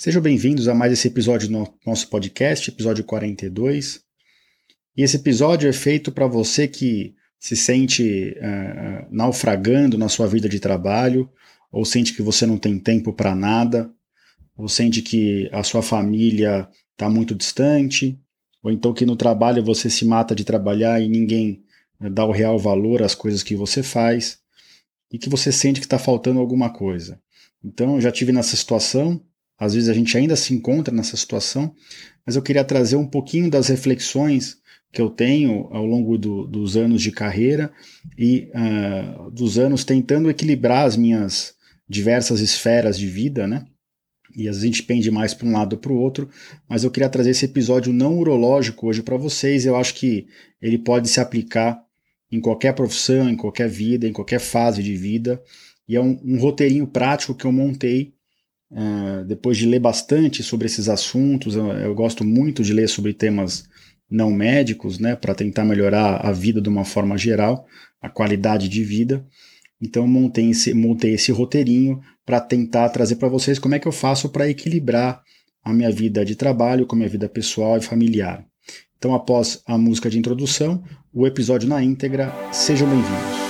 Sejam bem-vindos a mais esse episódio do nosso podcast, episódio 42. E esse episódio é feito para você que se sente uh, naufragando na sua vida de trabalho, ou sente que você não tem tempo para nada, ou sente que a sua família está muito distante, ou então que no trabalho você se mata de trabalhar e ninguém eh, dá o real valor às coisas que você faz, e que você sente que está faltando alguma coisa. Então, eu já tive nessa situação, às vezes a gente ainda se encontra nessa situação, mas eu queria trazer um pouquinho das reflexões que eu tenho ao longo do, dos anos de carreira e uh, dos anos tentando equilibrar as minhas diversas esferas de vida, né? E às vezes a gente pende mais para um lado ou para o outro, mas eu queria trazer esse episódio não urológico hoje para vocês. Eu acho que ele pode se aplicar em qualquer profissão, em qualquer vida, em qualquer fase de vida. E é um, um roteirinho prático que eu montei Uh, depois de ler bastante sobre esses assuntos, eu, eu, gosto muito de ler sobre temas não médicos, né, para tentar melhorar a vida de uma forma geral, a qualidade de vida. Então montei esse, montei esse roteirinho para tentar trazer para vocês como é que eu faço para equilibrar a minha vida de trabalho com a minha vida pessoal e familiar. Então, após a música de introdução, o episódio na íntegra, sejam bem-vindos.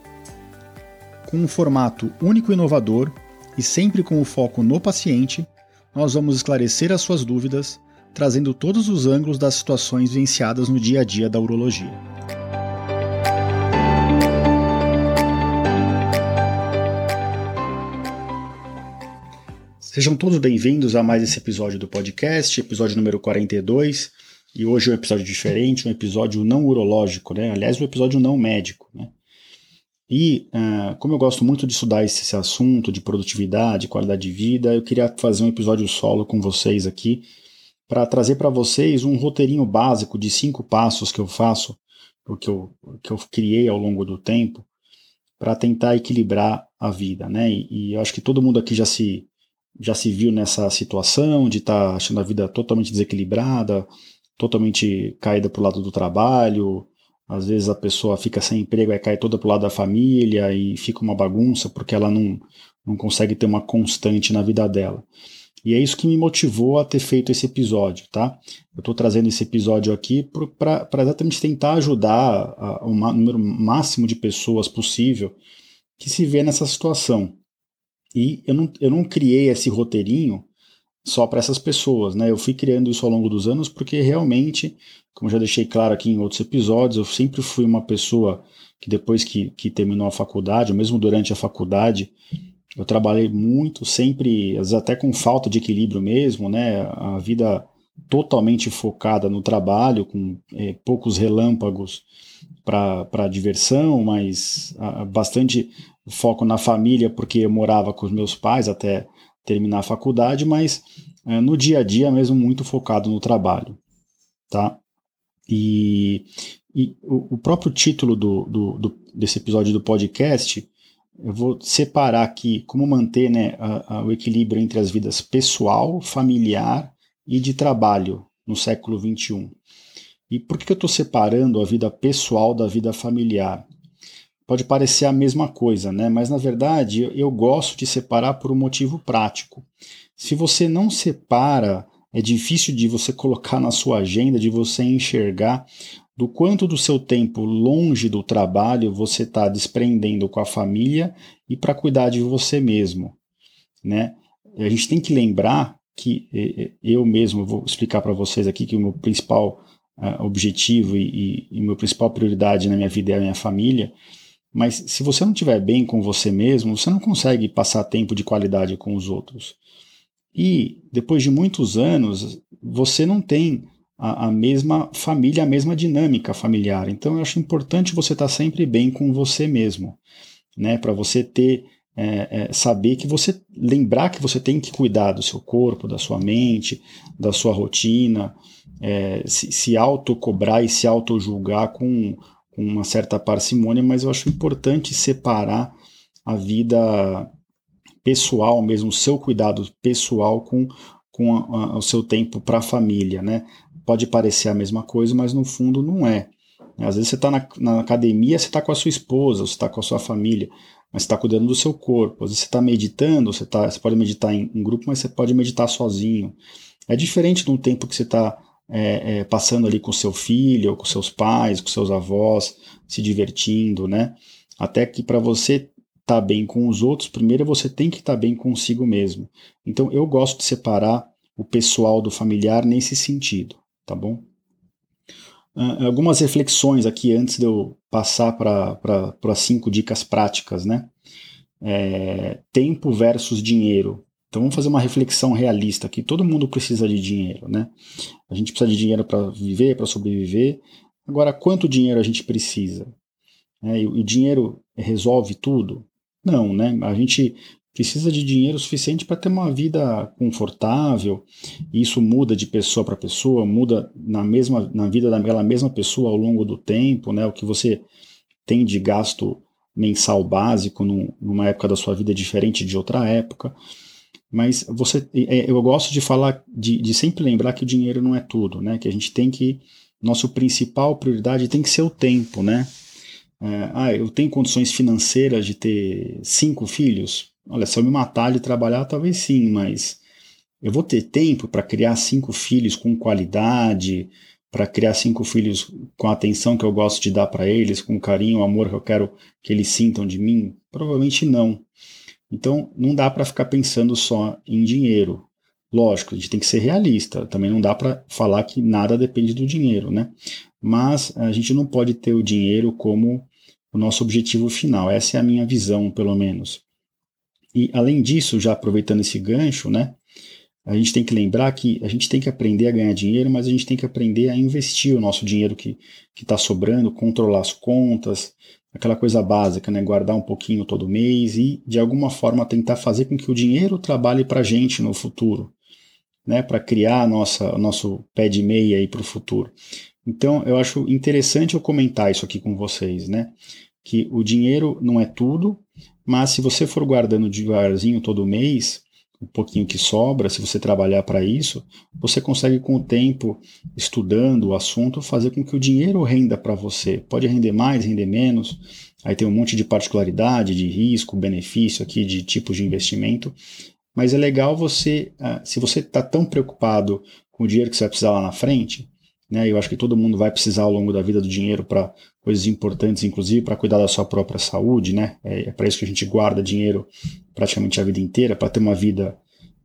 com um formato único e inovador e sempre com o foco no paciente, nós vamos esclarecer as suas dúvidas, trazendo todos os ângulos das situações vivenciadas no dia a dia da urologia. Sejam todos bem-vindos a mais esse episódio do podcast, episódio número 42. E hoje é um episódio diferente, um episódio não urológico, né? Aliás, um episódio não médico, né? E uh, como eu gosto muito de estudar esse, esse, assunto de produtividade, qualidade de vida, eu queria fazer um episódio solo com vocês aqui para trazer para vocês um roteirinho básico de cinco passos que eu faço, o que eu, que eu criei ao longo do tempo, para tentar equilibrar a vida, né? E, e, eu acho que todo mundo aqui já se já se viu nessa situação de estar tá achando a vida totalmente desequilibrada, totalmente caída para o lado do trabalho, às vezes a pessoa fica sem emprego, e cai toda pro lado da família e fica uma bagunça porque ela não, não consegue ter uma constante na vida dela. E é isso que me motivou a ter feito esse episódio, tá? Eu estou trazendo esse episódio aqui para exatamente tentar ajudar o número máximo de pessoas possível que se vê nessa situação. E eu não, eu não criei esse roteirinho só para essas pessoas, né? Eu fui criando isso ao longo dos anos porque realmente, como já deixei claro aqui em outros episódios, eu sempre fui uma pessoa que depois que, que terminou a faculdade, ou mesmo durante a faculdade, eu trabalhei muito, sempre, às vezes até com falta de equilíbrio mesmo, né? A vida totalmente focada no trabalho, com é, poucos relâmpagos para diversão, mas a, bastante foco na família, porque eu morava com os meus pais até terminar a faculdade, mas é, no dia a dia mesmo muito focado no trabalho, tá? E, e o, o, próprio título do, do, do, desse episódio do podcast, eu vou separar aqui como manter né, a, a, o equilíbrio entre as vidas pessoal, familiar e de trabalho no século XXI. E por que eu estou separando a vida pessoal da vida familiar? Pode parecer a mesma coisa, né? Mas na verdade eu, gosto de separar por um motivo prático. Se você não separa, é difícil de você colocar na sua agenda, de você enxergar do quanto do seu tempo longe do trabalho você está desprendendo com a família e para cuidar de você mesmo, né? A gente tem que lembrar que eu mesmo vou explicar para vocês aqui que o meu principal uh, objetivo e, e, e meu principal prioridade na minha vida é a minha família. Mas se você não estiver bem com você mesmo, você não consegue passar tempo de qualidade com os outros. E depois de muitos anos, você não tem a, a, mesma família, a mesma dinâmica familiar. Então eu acho importante você estar sempre bem com você mesmo, né? Para você ter é, é, saber que você lembrar que você tem que cuidar do seu corpo, da sua mente, da sua rotina, é, se, se auto-cobrar e se auto-julgar com, com uma certa parcimônia, mas eu acho importante separar a vida pessoal mesmo, o seu cuidado pessoal com, com a, a, o seu tempo para a família, né? Pode parecer a mesma coisa, mas no fundo não é. Às vezes você está na, na, academia, você está com a sua esposa, você está com a sua família, mas você está cuidando do seu corpo. Às vezes você está meditando, você, tá, você pode meditar em, em, grupo, mas você pode meditar sozinho. É diferente de um tempo que você está é, é, passando ali com seu filho, ou com seus pais, com seus avós, se divertindo, né? Até que para você estar tá bem com os outros, primeiro você tem que estar tá bem consigo mesmo. Então eu gosto de separar o pessoal do familiar nesse sentido tá bom? Uh, algumas reflexões aqui antes de eu passar para as cinco dicas práticas, né? É, tempo versus dinheiro. Então vamos fazer uma reflexão realista aqui. Todo mundo precisa de dinheiro, né? A gente precisa de dinheiro para viver, para sobreviver. Agora, quanto dinheiro a gente precisa? É, o dinheiro resolve tudo? Não, né? A gente precisa de dinheiro suficiente para ter uma vida confortável. E isso muda de pessoa para pessoa, muda na mesma na vida daquela mesma pessoa ao longo do tempo, né? O que você tem de gasto mensal básico num, numa época da sua vida é diferente de outra época. Mas você, é, eu gosto de falar, de, de sempre lembrar que o dinheiro não é tudo, né? Que a gente tem que nosso principal prioridade tem que ser o tempo, né? É, ah, eu tenho condições financeiras de ter cinco filhos? Olha, se eu me matar de trabalhar, talvez sim, mas eu vou ter tempo para criar cinco filhos com qualidade, para criar cinco filhos com a atenção que eu gosto de dar para eles, com o carinho, o amor que eu quero que eles sintam de mim? Provavelmente não. Então, não dá para ficar pensando só em dinheiro. Lógico, a gente tem que ser realista. Também não dá para falar que nada depende do dinheiro, né? Mas a gente não pode ter o dinheiro como o nosso objetivo final. Essa é a minha visão, pelo menos. E além disso, já aproveitando esse gancho, né, a gente tem que lembrar que a gente tem que aprender a ganhar dinheiro, mas a gente tem que aprender a investir o nosso dinheiro que está sobrando, controlar as contas, aquela coisa básica, né, guardar um pouquinho todo mês e de alguma forma tentar fazer com que o dinheiro trabalhe para a gente no futuro, né, para criar nossa, nosso pé de meia para o futuro. Então eu acho interessante eu comentar isso aqui com vocês, né, que o dinheiro não é tudo, mas se você for guardando devagarzinho todo mês, um pouquinho que sobra, se você trabalhar para isso, você consegue com o tempo, estudando o assunto, fazer com que o dinheiro renda para você. Pode render mais, render menos. Aí tem um monte de particularidade, de risco, benefício aqui, de tipos de investimento. Mas é legal você, ah, se você está tão preocupado com o dinheiro que você vai precisar lá na frente, né? Eu acho que todo mundo vai precisar ao longo da vida do dinheiro para coisas importantes, inclusive para cuidar da sua própria saúde, né? É, é para isso que a gente guarda dinheiro praticamente a vida inteira, para ter uma vida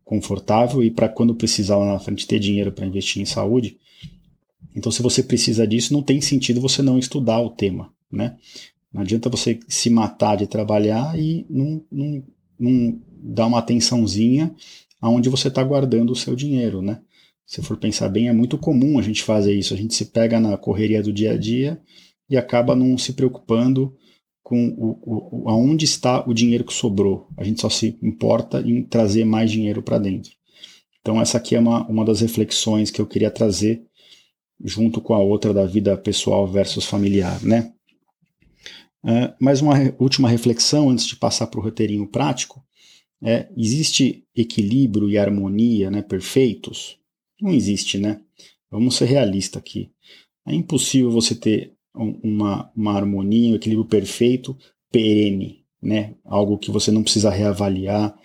confortável e para quando precisar lá na frente ter dinheiro para investir em saúde. Então, se você precisa disso, não tem sentido você não estudar o tema, né? Não adianta você se matar de trabalhar e não, não, não dar uma atençãozinha aonde você está guardando o seu dinheiro, né? Se for pensar bem, é muito comum a gente fazer isso. A gente se pega na correria do dia a dia e acaba não se preocupando com o, o, aonde está o dinheiro que sobrou. A gente só se importa em trazer mais dinheiro para dentro. Então, essa aqui é uma, uma das reflexões que eu queria trazer junto com a outra da vida pessoal versus familiar, né? Uh, mais uma última reflexão antes de passar para o roteirinho prático. É, existe equilíbrio e harmonia né, perfeitos? Não existe, né? Vamos ser realistas aqui. É impossível você ter uma, uma harmonia, um equilíbrio perfeito, perene, né? Algo que você não precisa reavaliar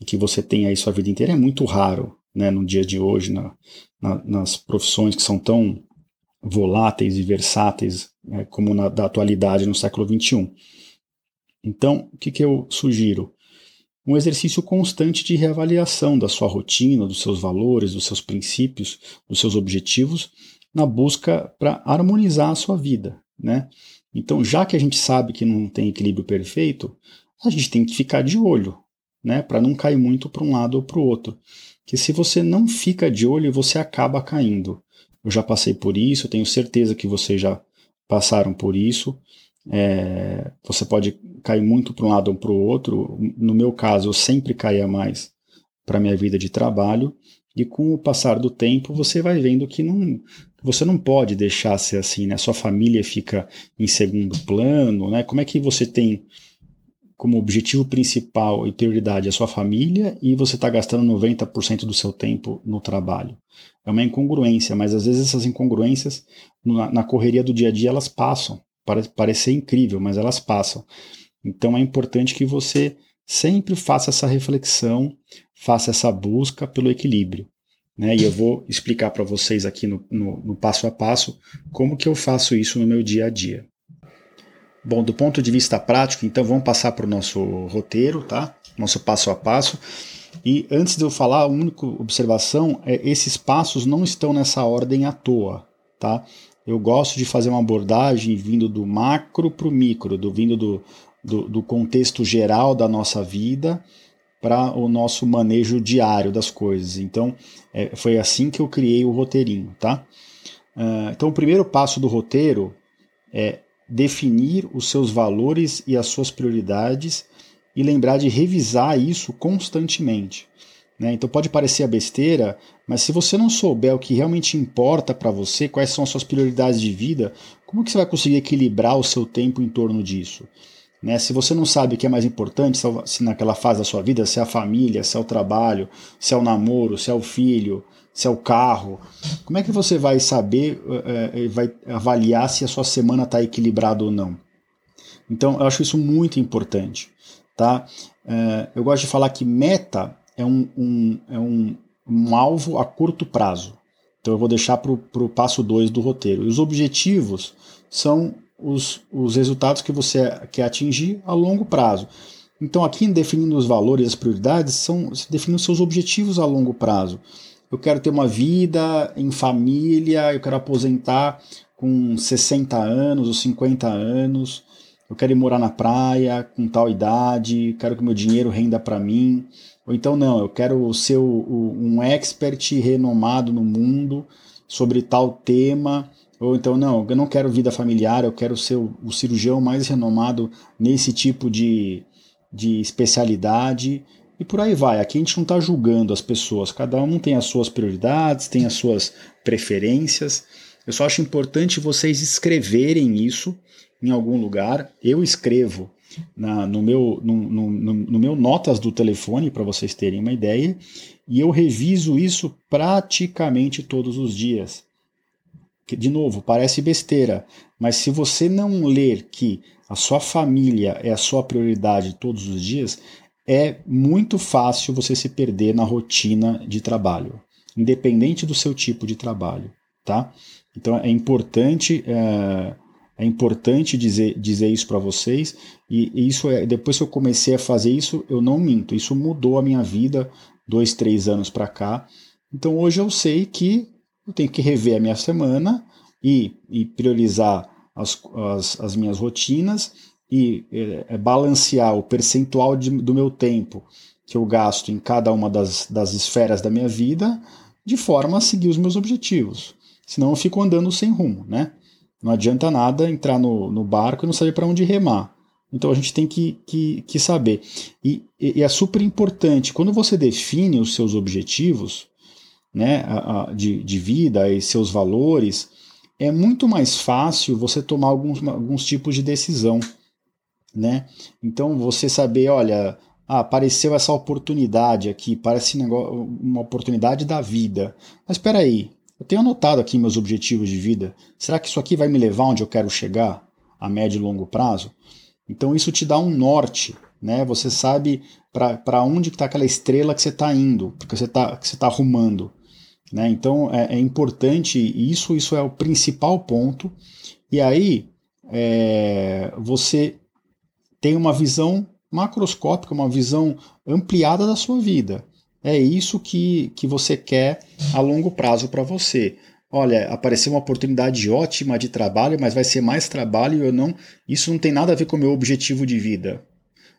e que você tem aí sua vida inteira. É muito raro, né? No dia de hoje, na, na, nas profissões que são tão voláteis e versáteis né, como na da atualidade no século XXI. Então, o que, que eu sugiro? Um exercício constante de reavaliação da sua rotina, dos seus valores, dos seus princípios, dos seus objetivos, na busca para harmonizar a sua vida, né? Então, já que a gente sabe que não tem equilíbrio perfeito, a gente tem que ficar de olho, né, para não cair muito para um lado ou para o outro. Que se você não fica de olho, você acaba caindo. eu já passei por isso, eu tenho certeza que vocês já passaram por isso. É, você pode cair muito para um lado ou para o outro. No meu caso, eu sempre caía mais para minha vida de trabalho. E com o passar do tempo, você vai vendo que não, você não pode deixar ser assim, né? Sua família fica em segundo plano, né? Como é que você tem como objetivo principal e prioridade a sua família e você está gastando 90% do seu tempo no trabalho? É uma incongruência, mas às vezes essas incongruências na, na correria do dia a dia elas passam. Parece, parece ser incrível, mas elas passam. Então é importante que você sempre faça essa reflexão, faça essa busca pelo equilíbrio. Né? E eu vou explicar para vocês aqui no, no, no, passo a passo como que eu faço isso no meu dia a dia. Bom, do ponto de vista prático, então vamos passar para o nosso roteiro, tá? Nosso passo a passo. E antes de eu falar, a única observação é esses passos não estão nessa ordem à toa, tá? Eu gosto de fazer uma abordagem vindo do macro para o micro, do, vindo do, do, do contexto geral da nossa vida para o nosso manejo diário das coisas. Então, é, foi assim que eu criei o roteirinho, tá? Uh, então, o primeiro passo do roteiro é definir os seus valores e as suas prioridades e lembrar de revisar isso constantemente. Né? Então pode parecer a besteira, mas se você não souber o que realmente importa para você, quais são as suas prioridades de vida, como que você vai conseguir equilibrar o seu tempo em torno disso? Né? Se você não sabe o que é mais importante, se naquela fase da sua vida, se é a família, se é o trabalho, se é o namoro, se é o filho, se é o carro, como é que você vai saber, é, vai avaliar se a sua semana está equilibrada ou não? Então, eu acho isso muito importante. Tá? É, eu gosto de falar que meta é um, um, é um, um alvo a curto prazo. Então, eu vou deixar para o passo 2 do roteiro. E os objetivos são os, os resultados que você quer atingir a longo prazo. Então, aqui, definindo os valores e as prioridades, são definindo seus objetivos a longo prazo. Eu quero ter uma vida em família, eu quero aposentar com 60 anos ou 50 anos, eu quero ir morar na praia com tal idade, quero que meu dinheiro renda para mim. Ou então, não, eu quero ser um expert renomado no mundo sobre tal tema ou então, não, eu não quero vida familiar, eu quero ser o, cirurgião mais renomado nesse tipo de, de especialidade. E por aí vai. Aqui a gente não está julgando as pessoas, cada um tem as suas prioridades, tem as suas preferências. Eu só acho importante vocês escreverem isso em algum lugar. Eu escrevo na, no, meu, no, no, no meu notas do telefone, para vocês terem uma ideia, e eu reviso isso praticamente todos os dias de novo, parece besteira, mas se você não ler que a sua família é a sua prioridade todos os dias, é muito fácil você se perder na rotina de trabalho, independente do seu tipo de trabalho, tá? Então é importante é, é importante dizer, dizer isso para vocês e, e, isso é depois que eu comecei a fazer isso eu não minto, isso mudou a minha vida dois três anos para cá. Então hoje eu sei que eu tenho que rever a minha semana e, e priorizar as, as, as, minhas rotinas e é, balancear o percentual de, do meu tempo que eu gasto em cada uma das, das esferas da minha vida de forma a seguir os meus objetivos. Senão eu fico andando sem rumo, né? Não adianta nada entrar no, no barco e não saber para onde remar. Então a gente tem que, que, que saber. E, e, é super importante, quando você define os seus objetivos, né, de, de vida e seus valores, é muito mais fácil você tomar alguns, alguns tipos de decisão. Né? Então você saber, olha, ah, apareceu essa oportunidade aqui, parece uma oportunidade da vida. Mas espera aí, eu tenho anotado aqui meus objetivos de vida. Será que isso aqui vai me levar onde eu quero chegar a médio e longo prazo? Então isso te dá um norte, né? Você sabe para onde está aquela estrela que você está indo, porque você está que você tá arrumando. Né? Então é, é, importante isso, isso é o principal ponto. E aí é, você tem uma visão macroscópica, uma visão ampliada da sua vida. É isso que, que você quer a longo prazo para você. Olha, apareceu uma oportunidade ótima de trabalho, mas vai ser mais trabalho e eu não. Isso não tem nada a ver com o meu objetivo de vida.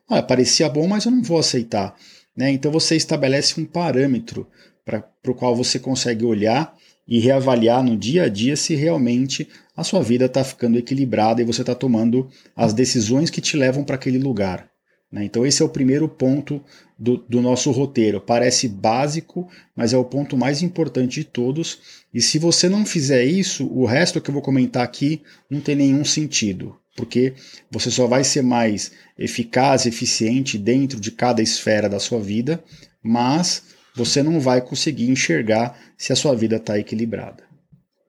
Olha, parecia bom, mas eu não vou aceitar. Né? Então você estabelece um parâmetro para o qual você consegue olhar e reavaliar no dia a dia se realmente a sua vida está ficando equilibrada e você está tomando as decisões que te levam para aquele lugar. Né? Então, esse é o primeiro ponto do, do, nosso roteiro. Parece básico, mas é o ponto mais importante de todos. E se você não fizer isso, o resto que eu vou comentar aqui não tem nenhum sentido, porque você só vai ser mais eficaz, eficiente dentro de cada esfera da sua vida, mas você não vai conseguir enxergar se a sua vida está equilibrada.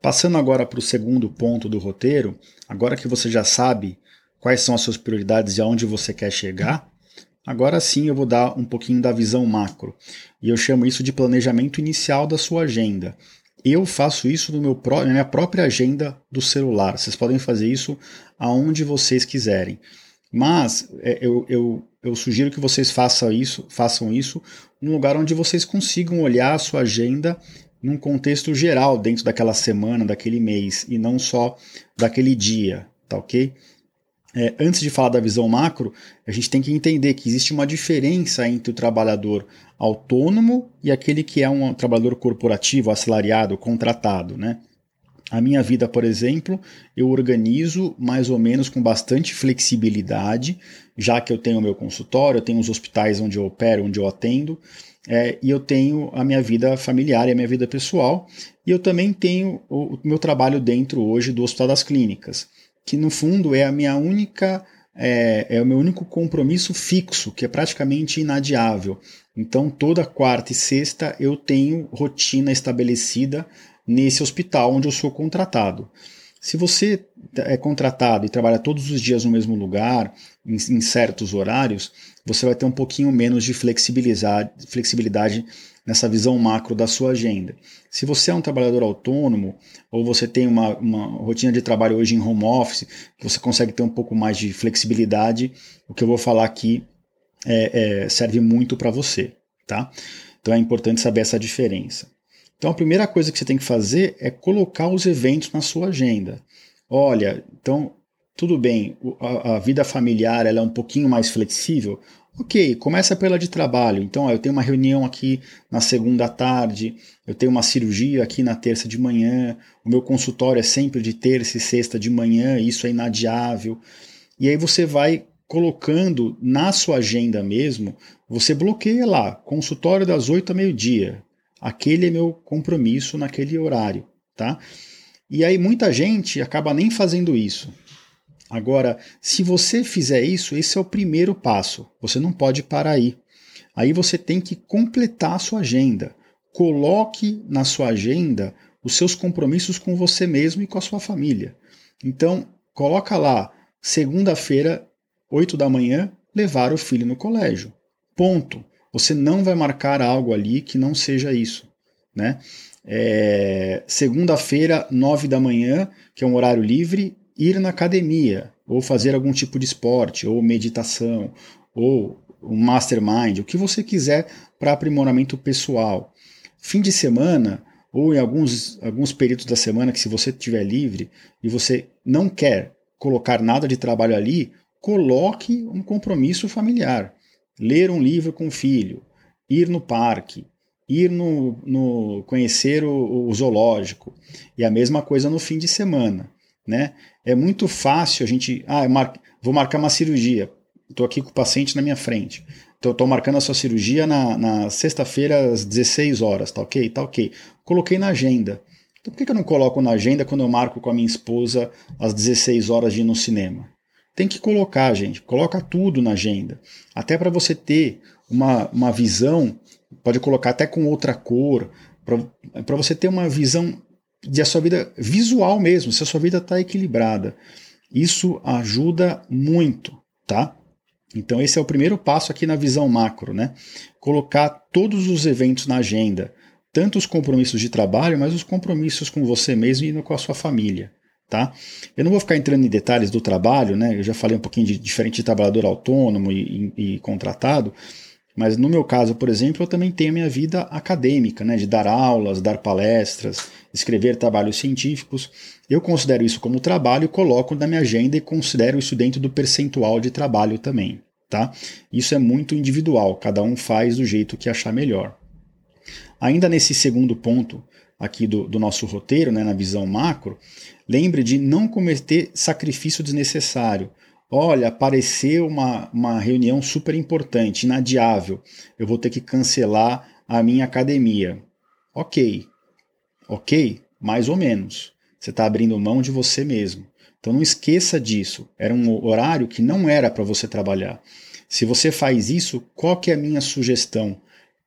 Passando agora para o segundo ponto do roteiro, agora que você já sabe quais são as suas prioridades e aonde você quer chegar, agora sim eu vou dar um pouquinho da visão macro. E eu chamo isso de planejamento inicial da sua agenda. Eu faço isso no meu na minha própria agenda do celular. Vocês podem fazer isso aonde vocês quiserem. Mas é, eu, eu, eu sugiro que vocês façam isso, façam isso num lugar onde vocês consigam olhar a sua agenda num contexto geral dentro daquela semana, daquele mês, e não só daquele dia, tá ok? É, antes de falar da visão macro, a gente tem que entender que existe uma diferença entre o trabalhador autônomo e aquele que é um trabalhador corporativo, assalariado, contratado, né? A minha vida, por exemplo, eu organizo mais ou menos com bastante flexibilidade, já que eu tenho o meu consultório, eu tenho os hospitais onde eu opero, onde eu atendo, é, e eu tenho a minha vida familiar e a minha vida pessoal, e eu também tenho o, o meu trabalho dentro hoje do Hospital das Clínicas, que no fundo é a minha única é, é, o meu único compromisso fixo, que é praticamente inadiável. Então, toda quarta e sexta eu tenho rotina estabelecida nesse hospital onde eu sou contratado. Se você é contratado e trabalha todos os dias no mesmo lugar, em, em certos horários, você vai ter um pouquinho menos de flexibilidade, flexibilidade nessa visão macro da sua agenda. Se você é um trabalhador autônomo ou você tem uma, uma rotina de trabalho hoje em home office, você consegue ter um pouco mais de flexibilidade, o que eu vou falar aqui é, é, serve muito para você, tá? Então é importante saber essa diferença. Então a primeira coisa que você tem que fazer é colocar os eventos na sua agenda. Olha, então tudo bem, a, a vida familiar ela é um pouquinho mais flexível. Ok, começa pela de trabalho. Então, ó, eu tenho uma reunião aqui na segunda tarde, eu tenho uma cirurgia aqui na terça de manhã, o meu consultório é sempre de terça e sexta de manhã, isso é inadiável. E aí você vai colocando na sua agenda mesmo, você bloqueia lá, consultório das 8 a meio-dia, Aquele é meu compromisso naquele horário, tá? E aí muita gente acaba nem fazendo isso. Agora, se você fizer isso, esse é o primeiro passo. Você não pode parar aí. Aí você tem que completar a sua agenda. Coloque na sua agenda os seus compromissos com você mesmo e com a sua família. Então, coloca lá, segunda-feira, 8 da manhã, levar o filho no colégio. Ponto. Você não vai marcar algo ali que não seja isso, né? É, Segunda-feira, nove da manhã, que é um horário livre, ir na academia, ou fazer algum tipo de esporte, ou meditação, ou um mastermind, o que você quiser para aprimoramento pessoal. Fim de semana, ou em alguns, alguns períodos da semana que se você estiver livre e você não quer colocar nada de trabalho ali, coloque um compromisso familiar. Ler um livro com o filho, ir no parque, ir no, no conhecer o, o, zoológico. E a mesma coisa no fim de semana, né? É muito fácil a gente, ah, mar, vou marcar uma cirurgia, estou aqui com o paciente na minha frente, então estou marcando a sua cirurgia na, na sexta-feira às 16 horas, tá ok? Tá ok. Coloquei na agenda. Então por que, que eu não coloco na agenda quando eu marco com a minha esposa às 16 horas de ir no cinema? Tem que colocar, gente. Coloca tudo na agenda. Até para você ter uma, uma visão, pode colocar até com outra cor, para você ter uma visão de a sua vida visual mesmo, se a sua vida está equilibrada. Isso ajuda muito, tá? Então esse é o primeiro passo aqui na visão macro, né? Colocar todos os eventos na agenda, tanto os compromissos de trabalho, mas os compromissos com você mesmo e com a sua família. Tá? Eu não vou ficar entrando em detalhes do trabalho, né? Eu já falei um pouquinho de diferente de trabalhador autônomo e, e, e, contratado, mas no meu caso, por exemplo, eu também tenho a minha vida acadêmica, né? De dar aulas, dar palestras, escrever trabalhos científicos. Eu considero isso como trabalho, coloco na minha agenda e considero isso dentro do percentual de trabalho também, tá? Isso é muito individual, cada um faz do jeito que achar melhor. Ainda nesse segundo ponto aqui do, do nosso roteiro, né, na visão macro, lembre de não cometer sacrifício desnecessário. Olha, apareceu uma, uma reunião super importante, inadiável. Eu vou ter que cancelar a minha academia. Ok. Ok? Mais ou menos. Você está abrindo mão de você mesmo. Então não esqueça disso. Era um horário que não era para você trabalhar. Se você faz isso, qual que é a minha sugestão?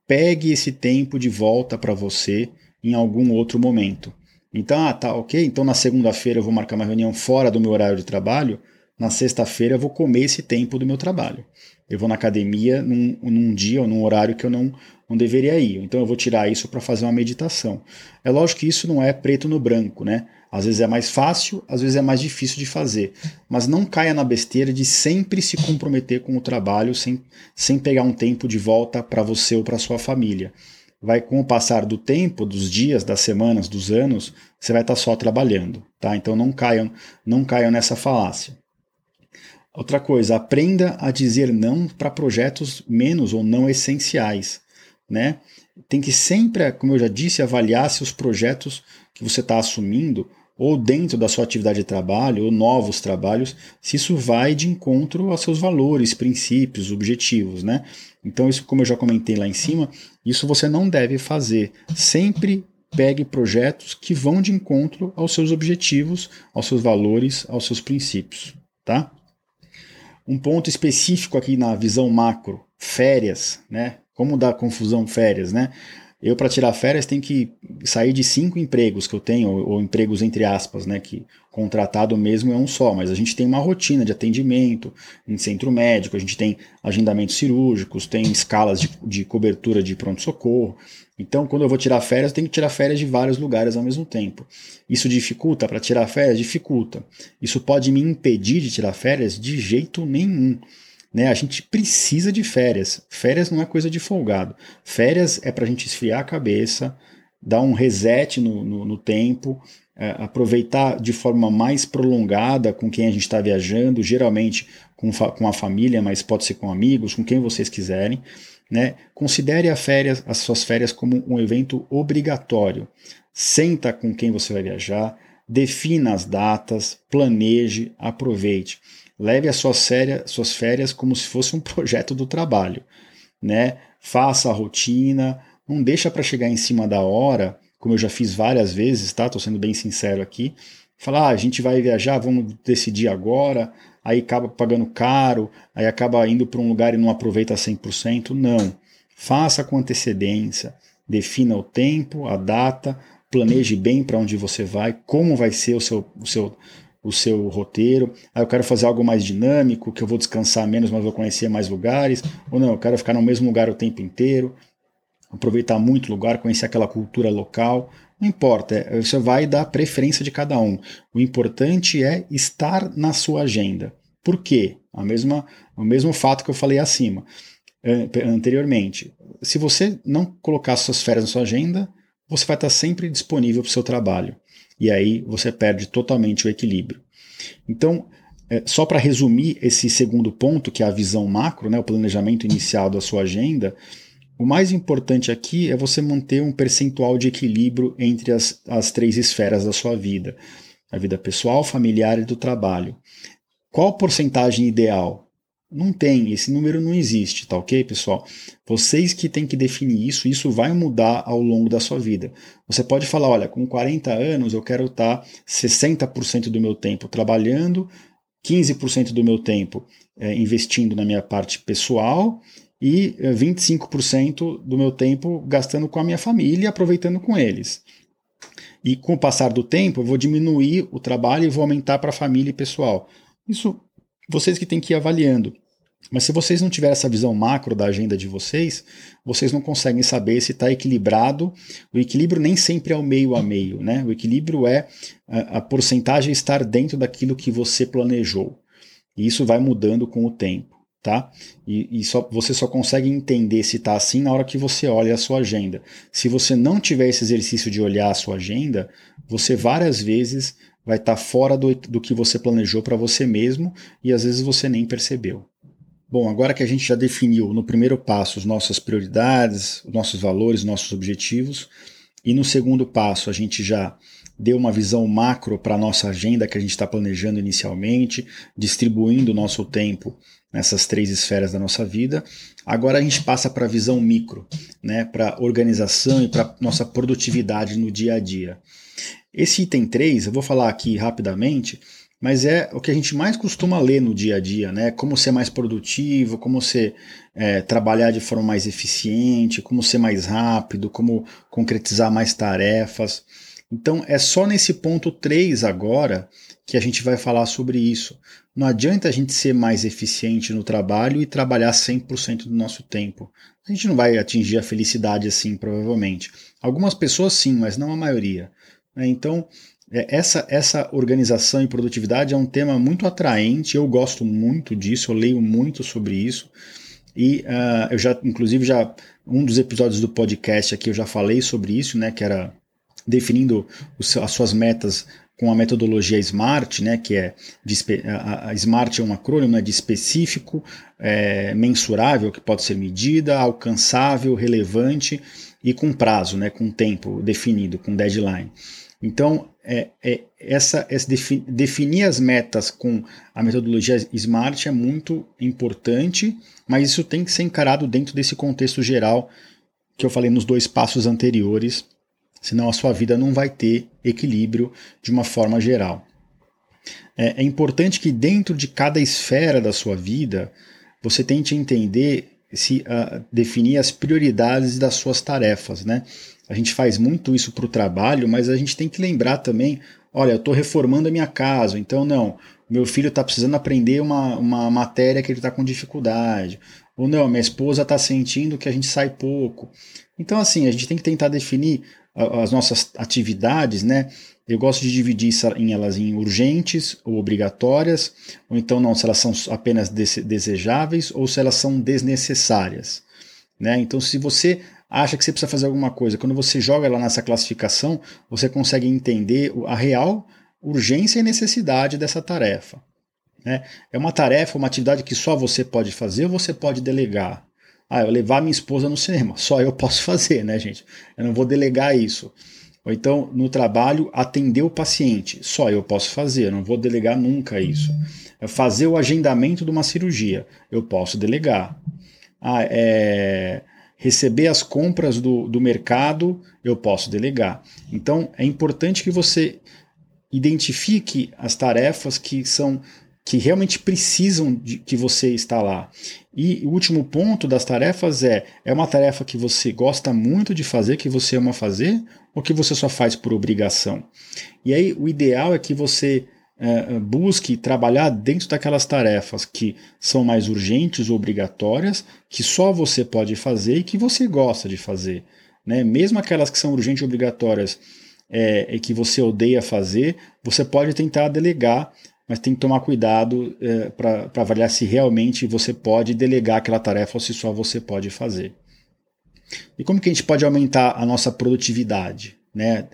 Pegue esse tempo de volta para você em algum outro momento. Então, ah, tá, ok. Então na segunda-feira eu vou marcar uma reunião fora do meu horário de trabalho na sexta-feira eu vou comer esse tempo do meu trabalho. Eu vou na academia num, num dia ou num horário que eu não, não deveria ir. Então eu vou tirar isso para fazer uma meditação. É lógico que isso não é preto no branco, né? Às vezes é mais fácil, às vezes é mais difícil de fazer. Mas não caia na besteira de sempre se comprometer com o trabalho sem, sem pegar um tempo de volta para você ou para sua família. Vai com o passar do tempo, dos dias, das semanas, dos anos, você vai estar tá só trabalhando, tá? Então não caiam, não caiam nessa falácia. Outra coisa, aprenda a dizer não para projetos menos ou não essenciais. Né? Tem que sempre, como eu já disse, avaliar se os projetos que você está assumindo, ou dentro da sua atividade de trabalho, ou novos trabalhos, se isso vai de encontro aos seus valores, princípios, objetivos. Né? Então, isso, como eu já comentei lá em cima, isso você não deve fazer. Sempre pegue projetos que vão de encontro aos seus objetivos, aos seus valores, aos seus princípios. Tá? Um ponto específico aqui na visão macro, férias, né? Como dá confusão férias, né? Eu, para tirar férias, tenho que sair de cinco empregos que eu tenho, ou, ou, empregos entre aspas, né? Que contratado mesmo é um só, mas a gente tem uma rotina de atendimento em centro médico, a gente tem agendamentos cirúrgicos, tem escalas de, de cobertura de pronto-socorro. Então, quando eu vou tirar férias, eu tenho que tirar férias de vários lugares ao mesmo tempo. Isso dificulta para tirar férias? Dificulta. Isso pode me impedir de tirar férias? De jeito nenhum. Né? A gente precisa de férias. Férias não é coisa de folgado. Férias é para a gente esfriar a cabeça, dar um reset no, no, no tempo, é, aproveitar de forma mais prolongada com quem a gente está viajando, geralmente com, com a família, mas pode ser com amigos, com quem vocês quiserem. Né? Considere férias, as suas férias como um evento obrigatório. Senta com quem você vai viajar, defina as datas, planeje, aproveite. Leve as suas, férias, suas férias como se fosse um projeto do trabalho. Né? Faça a rotina, não deixa para chegar em cima da hora, como eu já fiz várias vezes, tá? Tô sendo bem sincero aqui. Falar, ah, a gente vai viajar, vamos decidir agora, aí acaba pagando caro, aí acaba indo para um lugar e não aproveita 100%. Não. Faça com antecedência, defina o tempo, a data, planeje bem para onde você vai, como vai ser o seu, o seu, o seu roteiro. Ah, eu quero fazer algo mais dinâmico, que eu vou descansar menos, mas vou conhecer mais lugares. Ou não, eu quero ficar no mesmo lugar o tempo inteiro, aproveitar muito lugar, conhecer aquela cultura local. Não importa, é, você vai dar preferência de cada um. O importante é estar na sua agenda. Por quê? A mesma, o mesmo fato que eu falei acima, anteriormente. Se você não colocar suas férias na sua agenda, você vai estar sempre disponível para o seu trabalho. E aí você perde totalmente o equilíbrio. Então, é, só para resumir esse segundo ponto, que é a visão macro, né, o planejamento inicial da sua agenda, o mais importante aqui é você manter um percentual de equilíbrio entre as, as três esferas da sua vida: a vida pessoal, familiar e do trabalho. Qual porcentagem ideal? Não tem, esse número não existe, tá ok, pessoal? Vocês que têm que definir isso, isso vai mudar ao longo da sua vida. Você pode falar, olha, com 40 anos eu quero estar 60% do meu tempo trabalhando, 15% do meu tempo é, investindo na minha parte pessoal e 25% eh, do meu tempo gastando com a minha família e aproveitando com eles. E com o passar do tempo, eu vou diminuir o trabalho e vou aumentar para a família e pessoal. Isso vocês que têm que ir avaliando. Mas se vocês não tiverem essa visão macro da agenda de vocês, vocês não conseguem saber se está equilibrado. O equilíbrio nem sempre é o meio a meio, né? O equilíbrio é a, a porcentagem estar dentro daquilo que você planejou. E isso vai mudando com o tempo tá? E, e só, você só consegue entender se está assim na hora que você olha a sua agenda. Se você não tiver esse exercício de olhar a sua agenda, você várias vezes vai estar tá fora do, do que você planejou para você mesmo e às vezes você nem percebeu. Bom, agora que a gente já definiu no primeiro passo as nossas prioridades, os nossos valores, nossos objetivos, E no segundo passo, a gente já deu uma visão macro para a nossa agenda que a gente está planejando inicialmente, distribuindo o nosso tempo nessas três esferas da nossa vida. Agora a gente passa para a visão micro, né, para organização e para nossa produtividade no dia a dia. Esse item 3, eu vou falar aqui rapidamente, mas é o que a gente mais costuma ler no dia a dia, né? Como ser mais produtivo, como ser é, trabalhar de forma mais eficiente, como ser mais rápido, como concretizar mais tarefas. Então é só nesse ponto 3 agora que a gente vai falar sobre isso. Não adianta a gente ser mais eficiente no trabalho e trabalhar 100% do nosso tempo. A gente não vai atingir a felicidade assim, provavelmente. Algumas pessoas sim, mas não a maioria. Né? Então, é, essa, essa organização e produtividade é um tema muito atraente, eu gosto muito disso, eu leio muito sobre isso. E uh, eu já, inclusive, já um dos episódios do podcast aqui eu já falei sobre isso, né? Que era definindo os, as suas metas com a metodologia SMART, né, que é de, a, a SMART é um acrônimo né, de específico, é, mensurável, que pode ser medida, alcançável, relevante e com prazo, né, com tempo definido, com deadline. Então, é, é, essa, essa defi, definir as metas com a metodologia SMART é muito importante, mas isso tem que ser encarado dentro desse contexto geral que eu falei nos dois passos anteriores, senão a sua vida não vai ter equilíbrio de uma forma geral. É, é importante que dentro de cada esfera da sua vida você tente entender se uh, definir as prioridades das suas tarefas, né? A gente faz muito isso para o trabalho, mas a gente tem que lembrar também: olha, eu estou reformando a minha casa, então não, meu filho está precisando aprender uma, uma matéria que ele está com dificuldade. Ou não, minha esposa está sentindo que a gente sai pouco. Então, assim, a gente tem que tentar definir as nossas atividades, né? Eu gosto de dividir em elas em urgentes ou obrigatórias, ou então não, se elas são apenas desejáveis ou se elas são desnecessárias. Né? Então, se você acha que você precisa fazer alguma coisa. Quando você joga lá nessa classificação, você consegue entender a real urgência e necessidade dessa tarefa. Né? É uma tarefa, uma atividade que só você pode fazer ou você pode delegar. Ah, eu levar minha esposa no cinema, só eu posso fazer, né, gente? Eu não vou delegar isso. Ou então, no trabalho, atender o paciente, só eu posso fazer, eu não vou delegar nunca isso. É fazer o agendamento de uma cirurgia, eu posso delegar. Ah, é receber as compras do, do mercado, eu posso delegar. Então é importante que você identifique as tarefas que são que realmente precisam de que você está lá. E o último ponto das tarefas é: é uma tarefa que você gosta muito de fazer, que você ama fazer, ou que você só faz por obrigação? E aí o ideal é que você é, busque trabalhar dentro daquelas tarefas que são mais urgentes ou obrigatórias, que só você pode fazer e que você gosta de fazer. Né? Mesmo aquelas que são urgentes e obrigatórias é, e que você odeia fazer, você pode tentar delegar, mas tem que tomar cuidado é, para avaliar se realmente você pode delegar aquela tarefa ou se só você pode fazer. E como que a gente pode aumentar a nossa produtividade? Né?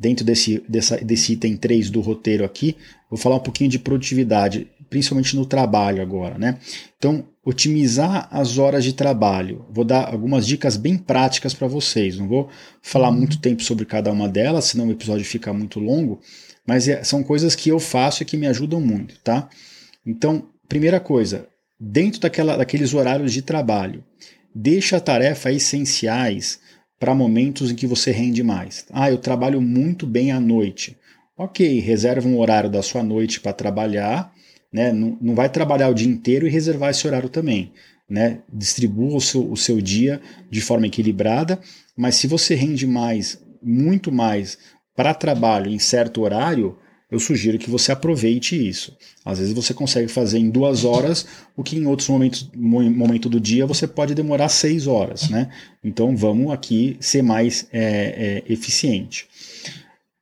dentro desse, dessa, desse item 3 do roteiro aqui, vou falar um pouquinho de produtividade, principalmente no trabalho agora, né? Então, otimizar as horas de trabalho. Vou dar algumas dicas bem práticas para vocês. Não vou falar muito tempo sobre cada uma delas, senão o episódio fica muito longo, mas é, são coisas que eu faço e que me ajudam muito, tá? Então, primeira coisa, dentro daquela, daqueles horários de trabalho, deixa a tarefa essenciais para momentos em que você rende mais. Ah, eu trabalho muito bem à noite. Ok, reserva um horário da sua noite para trabalhar, né? Não, não vai trabalhar o dia inteiro e reservar esse horário também. Né? Distribua o seu, o seu dia de forma equilibrada, mas se você rende mais, muito mais para trabalho em certo horário, eu sugiro que você aproveite isso. Às vezes você consegue fazer em duas horas o que em outros momentos momento do dia você pode demorar seis horas, né? Então vamos aqui ser mais é, é, eficiente.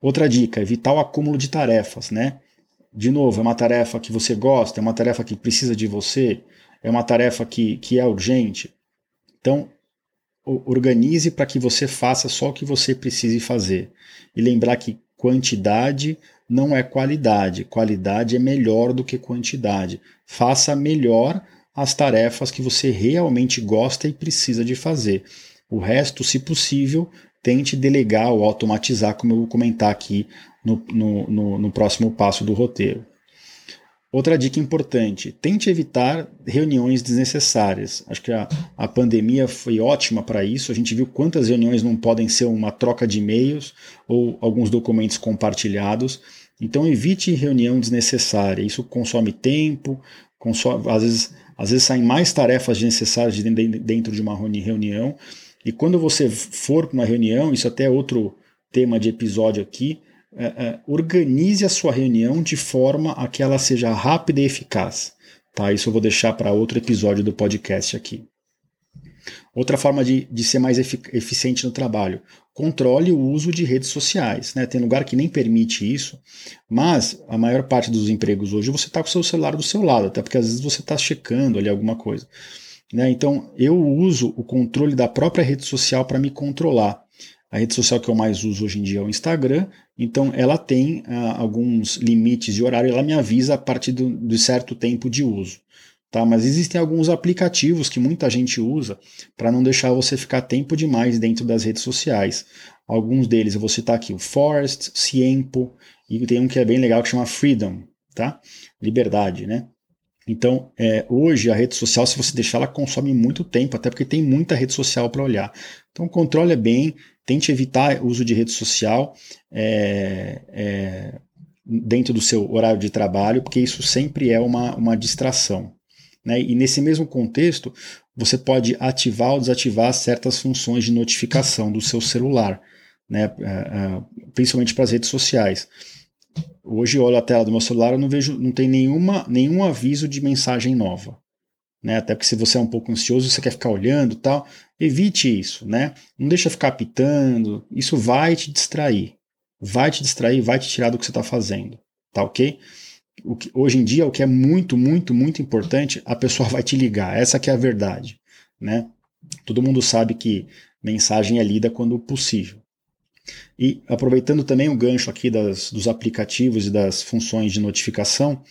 Outra dica: evitar o acúmulo de tarefas, né? De novo, é uma tarefa que você gosta, é uma tarefa que precisa de você, é uma tarefa que, que é urgente. Então, organize para que você faça só o que você precise fazer. E lembrar que quantidade não é qualidade. Qualidade é melhor do que quantidade. Faça melhor as tarefas que você realmente gosta e precisa de fazer. O resto, se possível, tente delegar ou automatizar, como eu vou comentar aqui no, no, no, no próximo passo do roteiro. Outra dica importante: tente evitar reuniões desnecessárias. Acho que a, a pandemia foi ótima para isso. A gente viu quantas reuniões não podem ser uma troca de e-mails ou alguns documentos compartilhados. Então evite reunião desnecessária. Isso consome tempo, consome, às, vezes, às vezes saem mais tarefas desnecessárias dentro de uma reunião. E quando você for para uma reunião, isso até é outro tema de episódio aqui, é, é, organize a sua reunião de forma a que ela seja rápida e eficaz. Tá? Isso eu vou deixar para outro episódio do podcast aqui. Outra forma de, de ser mais eficiente no trabalho, controle o uso de redes sociais. Né? Tem lugar que nem permite isso, mas a maior parte dos empregos hoje você está com o seu celular do seu lado, até porque às vezes você está checando ali alguma coisa. Né? Então eu uso o controle da própria rede social para me controlar. A rede social que eu mais uso hoje em dia é o Instagram, então ela tem ah, alguns limites de horário, ela me avisa a partir do, de certo tempo de uso. Tá? Mas existem alguns aplicativos que muita gente usa para não deixar você ficar tempo demais dentro das redes sociais. Alguns deles eu vou citar aqui: o Forest, Ciempo, e tem um que é bem legal que chama Freedom, tá? Liberdade, né? Então, é, hoje a rede social, se você deixar, ela consome muito tempo, até porque tem muita rede social para olhar. Então, controle bem, tente evitar o uso de rede social é, é, dentro do seu horário de trabalho, porque isso sempre é uma, uma distração. Né? E nesse mesmo contexto, você pode ativar ou desativar certas funções de notificação do seu celular, né? É, é, principalmente para as redes sociais. Hoje eu olho a tela do meu celular, eu não vejo, não tem nenhuma, nenhum aviso de mensagem nova. Né? Até porque se você é um pouco ansioso, você quer ficar olhando tal, evite isso, né? Não deixa ficar pitando, isso vai te distrair. Vai te distrair, vai te tirar do que você está fazendo, tá ok? Que, hoje em dia, o que é muito, muito, muito importante, a pessoa vai te ligar. Essa que é a verdade, né? Todo mundo sabe que mensagem é lida quando possível. E aproveitando também o gancho aqui das, dos aplicativos e das funções de notificação,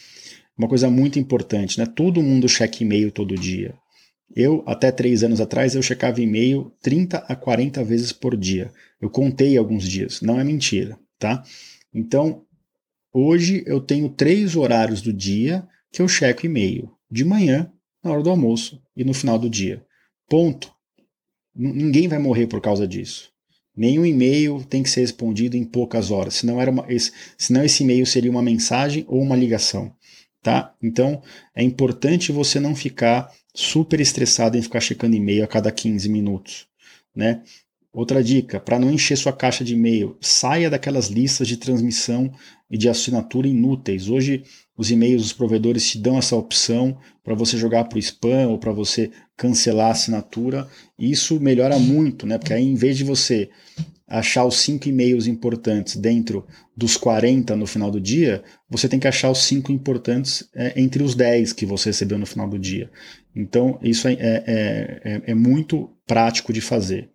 uma coisa muito importante, né? Todo mundo checa e-mail todo dia. Eu, até três anos atrás, eu checava e-mail 30 a 40 vezes por dia. Eu contei alguns dias, não é mentira, tá? Então, hoje eu tenho três horários do dia que eu checo e-mail. De manhã, na hora do almoço e no final do dia. Ponto. Ninguém vai morrer por causa disso. Nenhum e-mail tem que ser respondido em poucas horas, senão, era uma, esse, senão esse e-mail seria uma mensagem ou uma ligação. Tá? Então é importante você não ficar super estressado em ficar checando e-mail a cada 15 minutos. Né? Outra dica, para não encher sua caixa de e-mail, saia daquelas listas de transmissão e de assinatura inúteis. Hoje os e-mails dos provedores te dão essa opção para você jogar para o spam ou para você cancelar a assinatura. E isso melhora muito, né? Porque aí em vez de você achar os cinco e-mails importantes dentro dos 40 no final do dia, você tem que achar os cinco importantes é, entre os 10 que você recebeu no final do dia. Então, isso é, é, é, é muito prático de fazer.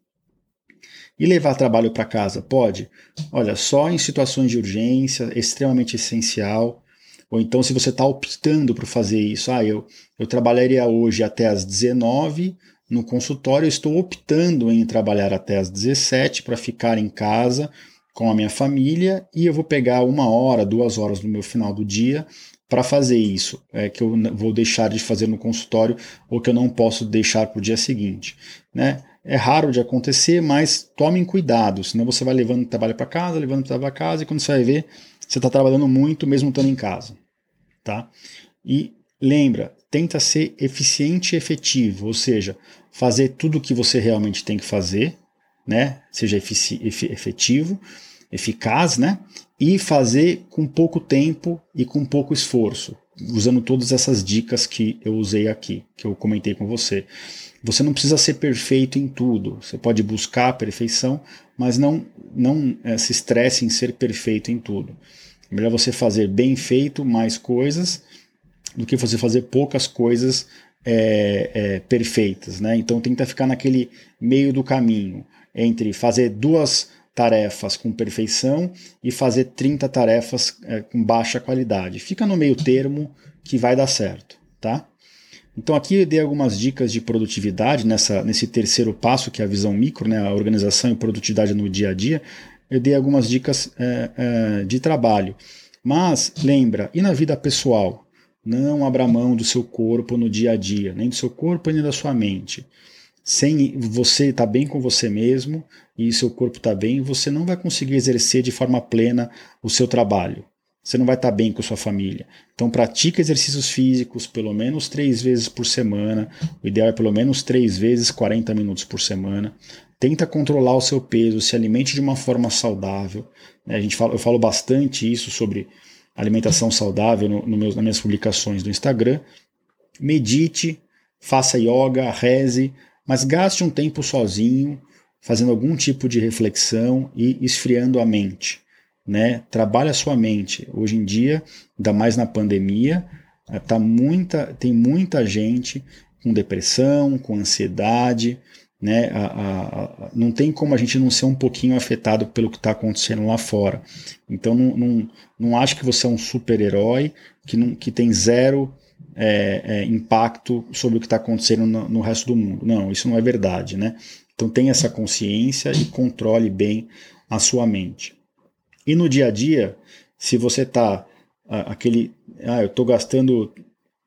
E levar trabalho para casa? Pode. Olha, só em situações de urgência, extremamente essencial. Ou então, se você está optando por fazer isso, ah, eu, eu trabalharia hoje até às 19 no consultório, eu estou optando em trabalhar até às 17 para ficar em casa com a minha família e eu vou pegar uma hora, duas horas no meu final do dia para fazer isso, é, que eu vou deixar de fazer no consultório ou que eu não posso deixar para o dia seguinte. Né? É raro de acontecer, mas tomem cuidado, senão você vai levando trabalho para casa, levando trabalho para casa e quando você vai ver, você está trabalhando muito mesmo estando em casa tá? E lembra, tenta ser eficiente e efetivo, ou seja, fazer tudo o que você realmente tem que fazer, né? Seja efetivo, eficaz, né? E fazer com pouco tempo e com pouco esforço, usando todas essas dicas que eu usei aqui, que eu comentei com você. Você não precisa ser perfeito em tudo. Você pode buscar a perfeição, mas não, não é, se estresse em ser perfeito em tudo. É melhor você fazer bem feito mais coisas do que você fazer poucas coisas é, é, perfeitas. Né? Então tenta ficar naquele meio do caminho entre fazer duas tarefas com perfeição e fazer 30 tarefas é, com baixa qualidade. Fica no meio termo que vai dar certo. Tá? Então aqui eu dei algumas dicas de produtividade nessa, nesse terceiro passo, que é a visão micro, né, a organização e produtividade no dia a dia. Eu dei algumas dicas é, é, de trabalho. Mas lembra, e na vida pessoal? Não abra mão do seu corpo no dia a dia, nem do seu corpo nem da sua mente. Sem você estar tá bem com você mesmo e seu corpo está bem, você não vai conseguir exercer de forma plena o seu trabalho. Você não vai estar tá bem com sua família. Então pratique exercícios físicos pelo menos três vezes por semana. O ideal é pelo menos três vezes 40 minutos por semana. Tenta controlar o seu peso, se alimente de uma forma saudável. A gente fala, eu falo bastante isso sobre alimentação saudável no, no meus, nas minhas publicações do Instagram. Medite, faça yoga, reze, mas gaste um tempo sozinho, fazendo algum tipo de reflexão e esfriando a mente. Né? Trabalhe a sua mente. Hoje em dia, ainda mais na pandemia, eh, tá muita, tem muita gente com depressão, com ansiedade, né? A, a, a, não tem como a gente não ser um pouquinho afetado pelo que está acontecendo lá fora. Então não, não, não acho que você é um super-herói que, não, que tem zero é, é, impacto sobre o que está acontecendo no, no, resto do mundo. Não, isso não é verdade. Né? Então tenha essa consciência e controle bem a sua mente. E no dia a dia, se você está aquele. Ah, eu estou gastando,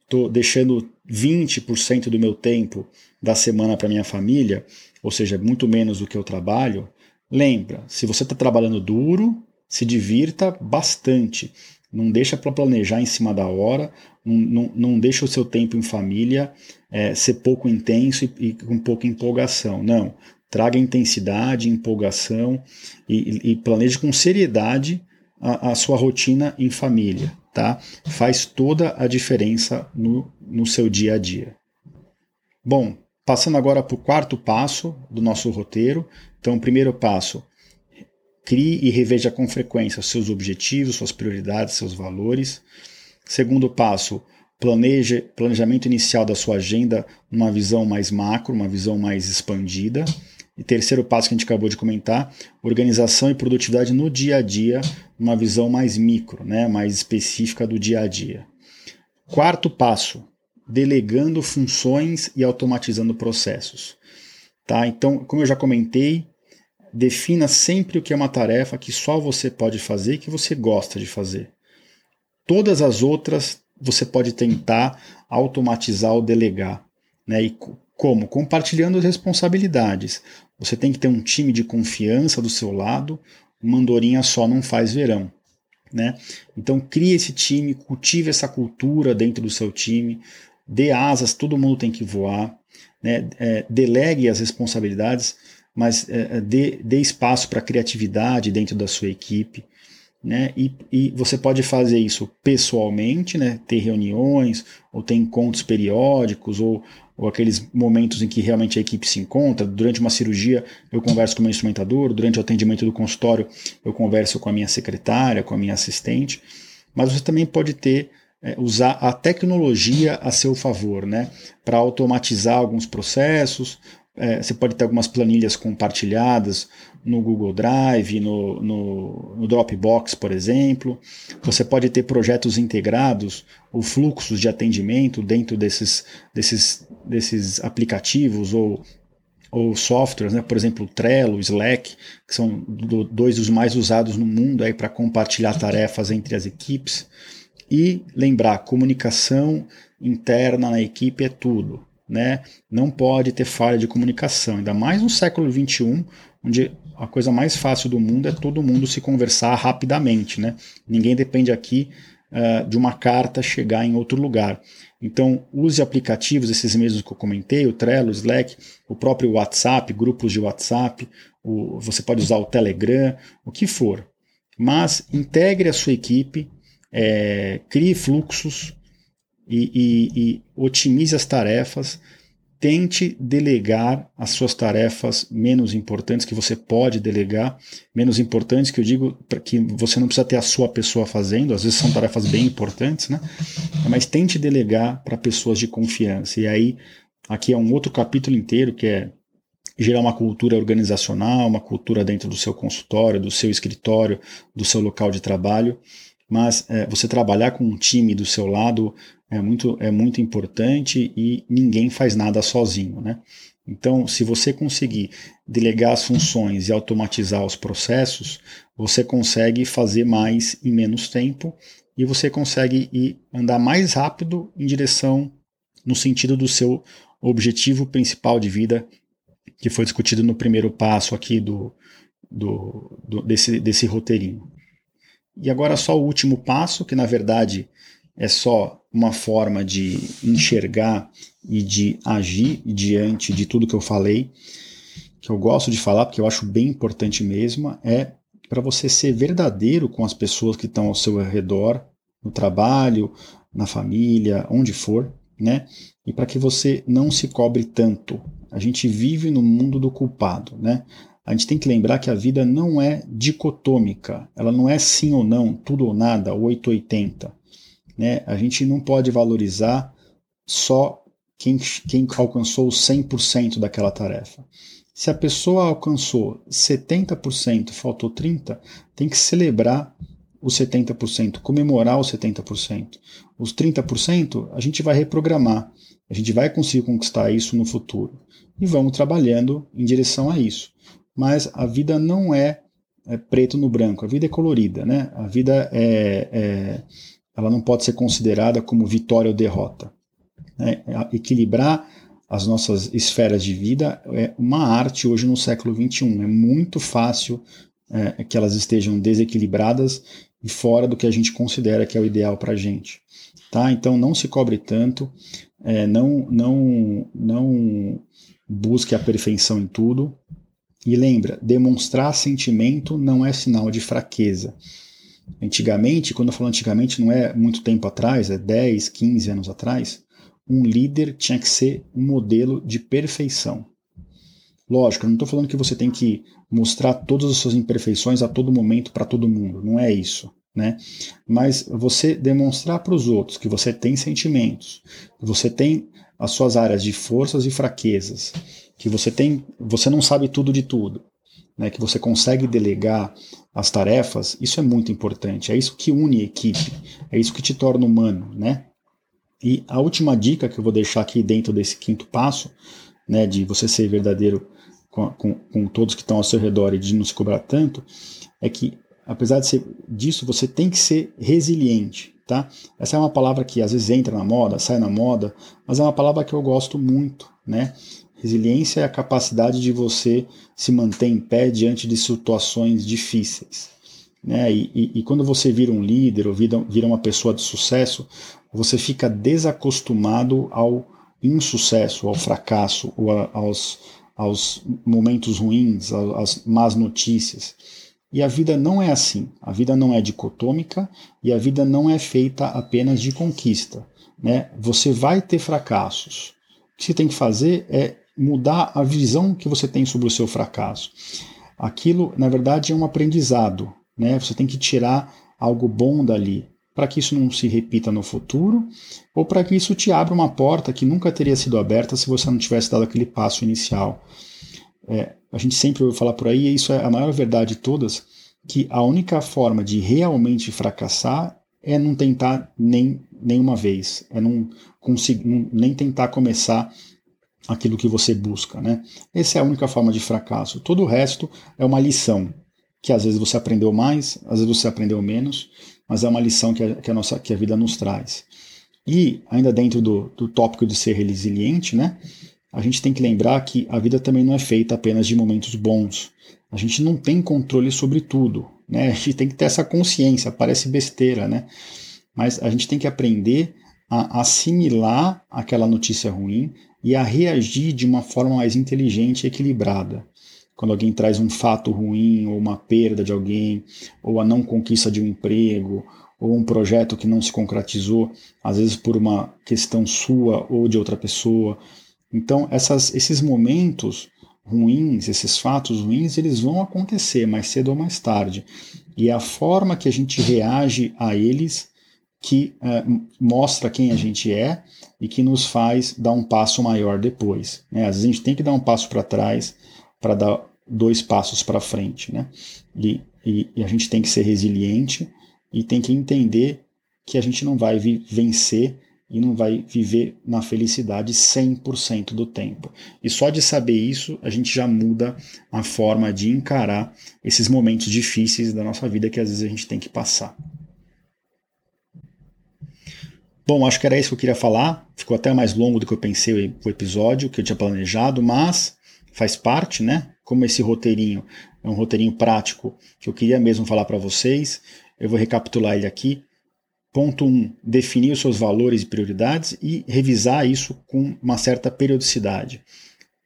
estou deixando 20% do meu tempo da semana para minha família, ou seja, muito menos do que eu trabalho, lembra, se você está trabalhando duro, se divirta bastante. Não deixa para planejar em cima da hora, não, não, não deixa o seu tempo em família é, ser pouco intenso e, e, com pouca empolgação. Não. Traga intensidade, empolgação e, e planeje com seriedade a, a sua rotina em família tá? Faz toda a diferença no, no seu dia a dia. Bom, passando agora para o quarto passo do nosso roteiro. Então, primeiro passo, crie e reveja com frequência seus objetivos, suas prioridades, seus valores. Segundo passo, planeje, planejamento inicial da sua agenda numa visão mais macro, uma visão mais expandida. E terceiro passo que a gente acabou de comentar, organização e produtividade no dia a dia, uma visão mais micro, né, mais específica do dia a dia. Quarto passo, delegando funções e automatizando processos. Tá? Então, como eu já comentei, defina sempre o que é uma tarefa que só você pode fazer e que você gosta de fazer. Todas as outras você pode tentar automatizar ou delegar. Né? E como? Compartilhando as responsabilidades. Você tem que ter um time de confiança do seu lado. Uma andorinha só não faz verão. Né? Então crie esse time, cultive essa cultura dentro do seu time, dê asas, todo mundo tem que voar, né? É, delegue as responsabilidades, mas é, é dê, dê espaço para criatividade dentro da sua equipe. Né? E, e, você pode fazer isso pessoalmente, né? ter reuniões, ou ter encontros periódicos, ou, ou aqueles momentos em que realmente a equipe se encontra. Durante uma cirurgia, eu converso com o meu instrumentador, durante o atendimento do consultório, eu converso com a minha secretária, com a minha assistente. Mas você também pode ter é, usar a tecnologia a seu favor, né? Para automatizar alguns processos. É, você pode ter algumas planilhas compartilhadas no Google Drive, no, no, no, Dropbox, por exemplo. Você pode ter projetos integrados ou fluxos de atendimento dentro desses, desses, desses aplicativos ou, ou softwares, né? por exemplo, Trello, Slack, que são do, dois dos mais usados no mundo para compartilhar tarefas entre as equipes. E lembrar, comunicação interna na equipe é tudo. Né? Não pode ter falha de comunicação, ainda mais no século XXI, onde a coisa mais fácil do mundo é todo mundo se conversar rapidamente. Né? Ninguém depende aqui uh, de uma carta chegar em outro lugar. Então, use aplicativos, esses mesmos que eu comentei, o Trello, o Slack, o próprio WhatsApp, grupos de WhatsApp, o, você pode usar o Telegram, o que for. Mas integre a sua equipe é, crie fluxos e, e, e otimize as tarefas. Tente delegar as suas tarefas menos importantes que você pode delegar, menos importantes que eu digo que você não precisa ter a sua pessoa fazendo, às vezes são tarefas bem importantes, né? Mas tente delegar para pessoas de confiança. E aí, aqui é um outro capítulo inteiro que é gerar uma cultura organizacional, uma cultura dentro do seu consultório, do seu escritório, do seu local de trabalho, mas é, você trabalhar com um time do seu lado é muito, é muito importante e ninguém faz nada sozinho, né? Então, se você conseguir delegar as funções e automatizar os processos, você consegue fazer mais em menos tempo e você consegue ir andar mais rápido em direção no sentido do seu objetivo principal de vida, que foi discutido no primeiro passo aqui do, do, do desse, desse roteirinho. E agora só o último passo, que na verdade é só uma forma de enxergar e de agir diante de tudo que eu falei, que eu gosto de falar porque eu acho bem importante mesmo, é para você ser verdadeiro com as pessoas que estão ao seu redor, no trabalho, na família, onde for, né? E para que você não se cobre tanto. A gente vive no mundo do culpado, né? A gente tem que lembrar que a vida não é dicotômica, ela não é sim ou não, tudo ou nada, 880. Né? A gente não pode valorizar só quem, quem alcançou 100% daquela tarefa. Se a pessoa alcançou 70%, faltou 30%, tem que celebrar os 70%, comemorar os 70%. Os 30% a gente vai reprogramar, a gente vai conseguir conquistar isso no futuro. E vamos trabalhando em direção a isso mas a vida não é, é, preto no branco, a vida é colorida, né? A vida é, é ela não pode ser considerada como vitória ou derrota. Né? Equilibrar as nossas esferas de vida é uma arte hoje no século XXI. É muito fácil é, que elas estejam desequilibradas e fora do que a gente considera que é o ideal para a gente. Tá? Então não se cobre tanto, é, não, não, não busque a perfeição em tudo, e lembra, demonstrar sentimento não é sinal de fraqueza. Antigamente, quando eu falo antigamente, não é muito tempo atrás, é 10, 15 anos atrás, um líder tinha que ser um modelo de perfeição. Lógico, eu não estou falando que você tem que mostrar todas as suas imperfeições a todo momento para todo mundo, não é isso. Né? Mas você demonstrar para os outros que você tem sentimentos, que você tem as suas áreas de forças e fraquezas, que você tem, você não sabe tudo de tudo, né, que você consegue delegar as tarefas, isso é muito importante. É isso que une equipe, é isso que te torna humano, né? E a última dica que eu vou deixar aqui dentro desse quinto passo, né, de você ser verdadeiro com, com, com todos que estão ao seu redor e de não se cobrar tanto, é que apesar de ser disso, você tem que ser resiliente, tá? Essa é uma palavra que às vezes entra na moda, sai na moda, mas é uma palavra que eu gosto muito, né? Resiliência é a capacidade de você se manter em pé diante de situações difíceis. Né? E, e, e quando você vira um líder ou vira, vira uma pessoa de sucesso, você fica desacostumado ao insucesso, ao fracasso, ou a, aos, aos momentos ruins, às más notícias. E a vida não é assim. A vida não é dicotômica e a vida não é feita apenas de conquista. Né? Você vai ter fracassos. O que você tem que fazer é mudar a visão que você tem sobre o seu fracasso. Aquilo, na verdade, é um aprendizado. Né? Você tem que tirar algo bom dali para que isso não se repita no futuro ou para que isso te abra uma porta que nunca teria sido aberta se você não tivesse dado aquele passo inicial. É, a gente sempre ouve falar por aí, e isso é a maior verdade de todas, que a única forma de realmente fracassar é não tentar nem nenhuma vez, é não conseguir nem tentar começar aquilo que você busca, né? Essa é a única forma de fracasso. Todo o resto é uma lição que às vezes você aprendeu mais, às vezes você aprendeu menos, mas é uma lição que a, que a nossa que a vida nos traz. E ainda dentro do, do tópico de ser resiliente, né? A gente tem que lembrar que a vida também não é feita apenas de momentos bons. A gente não tem controle sobre tudo, né? A gente tem que ter essa consciência. Parece besteira, né? Mas a gente tem que aprender a assimilar aquela notícia ruim e a reagir de uma forma mais inteligente e equilibrada. Quando alguém traz um fato ruim, ou uma perda de alguém, ou a não conquista de um emprego, ou um projeto que não se concretizou, às vezes por uma questão sua ou de outra pessoa. Então, essas, esses momentos ruins, esses fatos ruins, eles vão acontecer mais cedo ou mais tarde. E a forma que a gente reage a eles que uh, mostra quem a gente é e que nos faz dar um passo maior depois. Né? Às vezes a gente tem que dar um passo para trás para dar dois passos para frente. Né? E, e, e, a gente tem que ser resiliente e tem que entender que a gente não vai vencer e não vai viver na felicidade 100% do tempo. E só de saber isso, a gente já muda a forma de encarar esses momentos difíceis da nossa vida que às vezes a gente tem que passar. Bom, acho que era isso que eu queria falar. Ficou até mais longo do que eu pensei o episódio, que eu tinha planejado, mas faz parte, né? Como esse roteirinho é um roteirinho prático que eu queria mesmo falar para vocês, eu vou recapitular ele aqui. Ponto 1. Um, definir os seus valores e prioridades e revisar isso com uma certa periodicidade.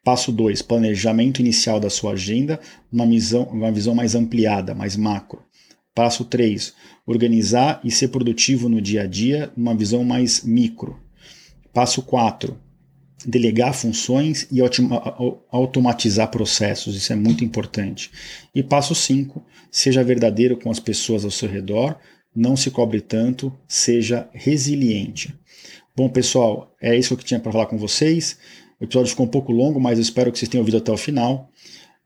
Passo 2. Planejamento inicial da sua agenda, uma visão, uma visão mais ampliada, mais macro. Passo 3. Organizar e ser produtivo no dia a dia, uma visão mais micro. Passo 4 delegar funções e automatizar processos, isso é muito importante. E passo 5, seja verdadeiro com as pessoas ao seu redor, não se cobre tanto, seja resiliente. Bom, pessoal, é isso que eu tinha para falar com vocês. O episódio ficou um pouco longo, mas eu espero que vocês tenham ouvido até o final.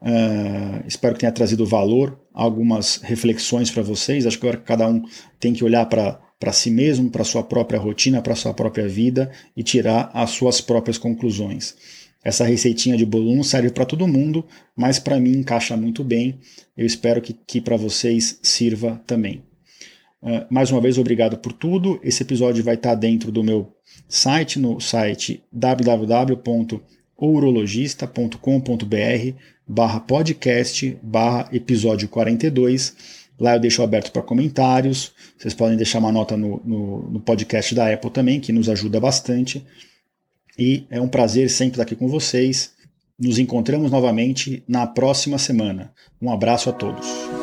Uh, espero que tenha trazido valor, algumas reflexões para vocês. Acho que agora cada um tem que olhar para si mesmo, para sua própria rotina, para sua própria vida e tirar as suas próprias conclusões. Essa receitinha de bolo não serve para todo mundo, mas para mim encaixa muito bem. Eu espero que, que para vocês sirva também. Uh, mais uma vez, obrigado por tudo. Esse episódio vai estar dentro do meu site, no site www.ourologista.com.br barra podcast barra episódio 42 Lá eu deixo aberto para comentários. Vocês podem deixar uma nota no, no, no, podcast da Apple também, que nos ajuda bastante. E é um prazer sempre estar aqui com vocês. Nos encontramos novamente na próxima semana. Um abraço a todos.